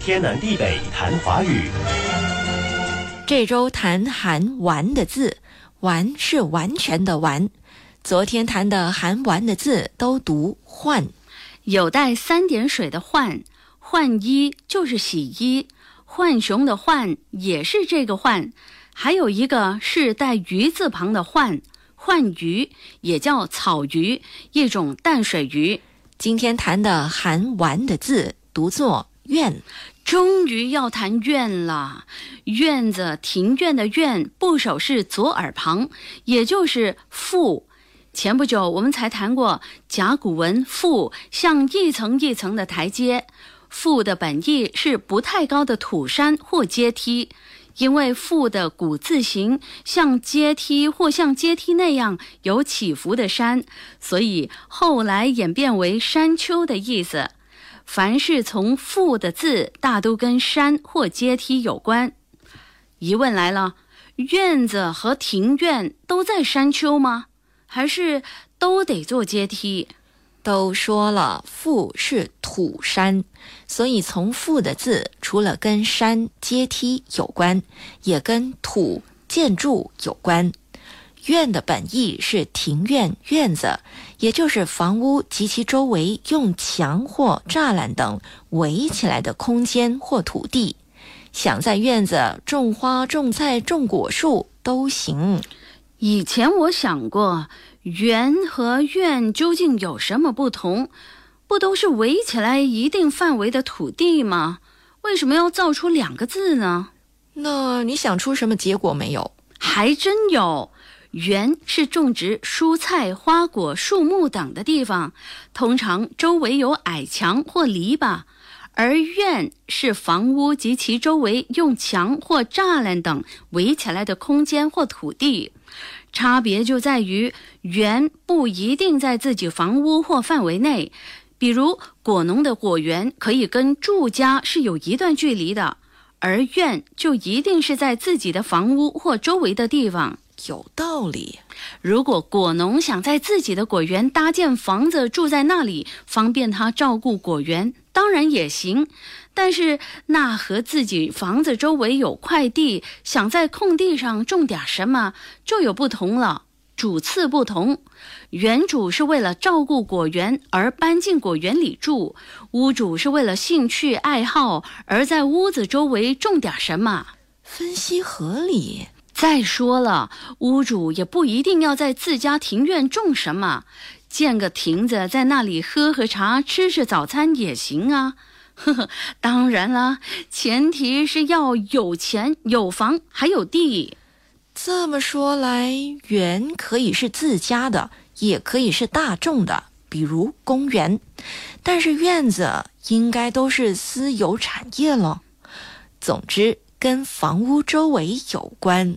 天南地北谈华语。这周谈韩“完”的字，“完”是完全的“完”。昨天谈的韩“完”的字都读“换”，有带三点水的“换”，换衣就是洗衣，浣熊的“浣”也是这个“浣”。还有一个是带鱼字旁的“浣”，浣鱼也叫草鱼，一种淡水鱼。今天谈的含“完”的字读作“院”。终于要谈院了，院子庭院的院部首是左耳旁，也就是阜。前不久我们才谈过甲骨文“阜”，像一层一层的台阶。阜的本意是不太高的土山或阶梯，因为阜的古字形像阶梯或像阶梯那样有起伏的山，所以后来演变为山丘的意思。凡是从“阜”的字，大都跟山或阶梯有关。疑问来了：院子和庭院都在山丘吗？还是都得做阶梯？都说了，“阜”是土山，所以从“阜”的字，除了跟山、阶梯有关，也跟土、建筑有关。院的本意是庭院、院子，也就是房屋及其周围用墙或栅栏等围起来的空间或土地。想在院子种花、种菜、种果树都行。以前我想过，园和院究竟有什么不同？不都是围起来一定范围的土地吗？为什么要造出两个字呢？那你想出什么结果没有？还真有。园是种植蔬菜、花果、树木等的地方，通常周围有矮墙或篱笆；而院是房屋及其周围用墙或栅栏等围起来的空间或土地。差别就在于，园不一定在自己房屋或范围内，比如果农的果园可以跟住家是有一段距离的，而院就一定是在自己的房屋或周围的地方。有道理。如果果农想在自己的果园搭建房子住在那里，方便他照顾果园，当然也行。但是那和自己房子周围有块地，想在空地上种点什么，就有不同了。主次不同，原主是为了照顾果园而搬进果园里住，屋主是为了兴趣爱好而在屋子周围种点什么。分析合理。再说了，屋主也不一定要在自家庭院种什么，建个亭子在那里喝喝茶、吃吃早餐也行啊。呵呵，当然了，前提是要有钱、有房还有地。这么说来，园可以是自家的，也可以是大众的，比如公园。但是院子应该都是私有产业了。总之，跟房屋周围有关。